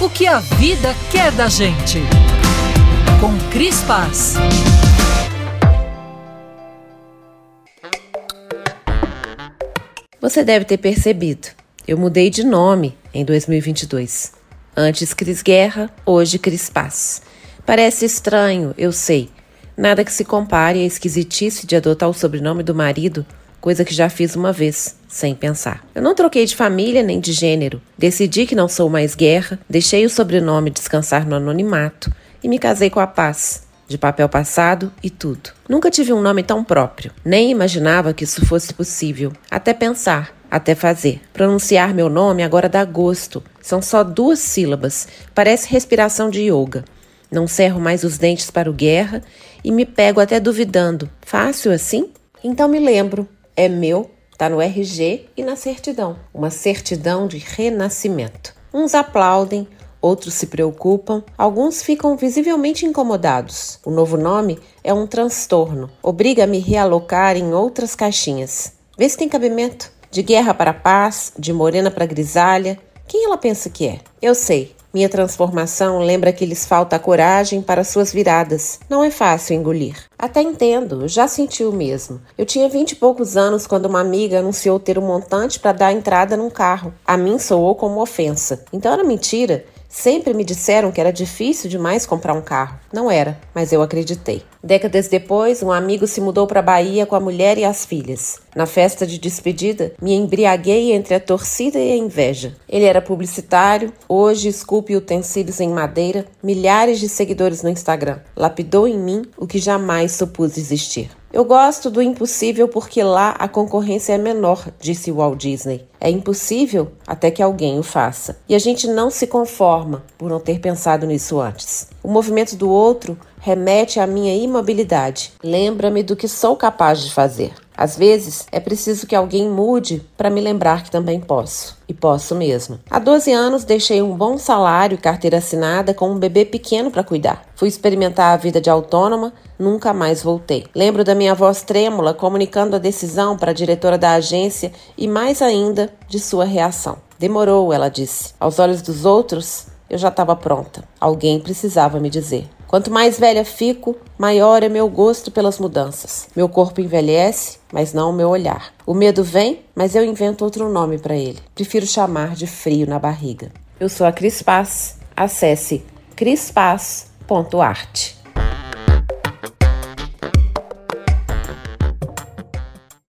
o que a vida quer da gente. Com Cris Paz. Você deve ter percebido. Eu mudei de nome em 2022. Antes Cris Guerra, hoje Cris Paz. Parece estranho, eu sei. Nada que se compare à esquisitice de adotar o sobrenome do marido, coisa que já fiz uma vez, sem pensar. Eu não troquei de família nem de gênero. Decidi que não sou mais Guerra, deixei o sobrenome descansar no anonimato e me casei com a Paz, de papel passado e tudo. Nunca tive um nome tão próprio, nem imaginava que isso fosse possível, até pensar até fazer. Pronunciar meu nome agora dá gosto. São só duas sílabas. Parece respiração de yoga. Não cerro mais os dentes para o guerra e me pego até duvidando. Fácil assim? Então me lembro. É meu, tá no RG e na certidão. Uma certidão de renascimento. Uns aplaudem, outros se preocupam, alguns ficam visivelmente incomodados. O novo nome é um transtorno, obriga a me realocar em outras caixinhas. Vê se tem cabimento. De guerra para paz, de morena para grisalha. Quem ela pensa que é? Eu sei. Minha transformação lembra que lhes falta coragem para suas viradas. Não é fácil engolir. Até entendo, já senti o mesmo. Eu tinha vinte e poucos anos quando uma amiga anunciou ter um montante para dar entrada num carro. A mim soou como ofensa. Então era mentira. Sempre me disseram que era difícil demais comprar um carro. Não era, mas eu acreditei. Décadas depois, um amigo se mudou para a Bahia com a mulher e as filhas. Na festa de despedida, me embriaguei entre a torcida e a inveja. Ele era publicitário, hoje esculpe utensílios em madeira, milhares de seguidores no Instagram. Lapidou em mim o que jamais supus existir. Eu gosto do impossível porque lá a concorrência é menor, disse Walt Disney. É impossível até que alguém o faça. E a gente não se conforma por não ter pensado nisso antes. O movimento do outro remete à minha imobilidade. Lembra-me do que sou capaz de fazer. Às vezes é preciso que alguém mude para me lembrar que também posso. E posso mesmo. Há 12 anos deixei um bom salário e carteira assinada com um bebê pequeno para cuidar. Fui experimentar a vida de autônoma, nunca mais voltei. Lembro da minha voz trêmula comunicando a decisão para a diretora da agência e mais ainda de sua reação. Demorou, ela disse. Aos olhos dos outros, eu já estava pronta. Alguém precisava me dizer. Quanto mais velha fico, maior é meu gosto pelas mudanças. Meu corpo envelhece, mas não o meu olhar. O medo vem, mas eu invento outro nome para ele. Prefiro chamar de frio na barriga. Eu sou a Cris Paz. Acesse crispaz.arte.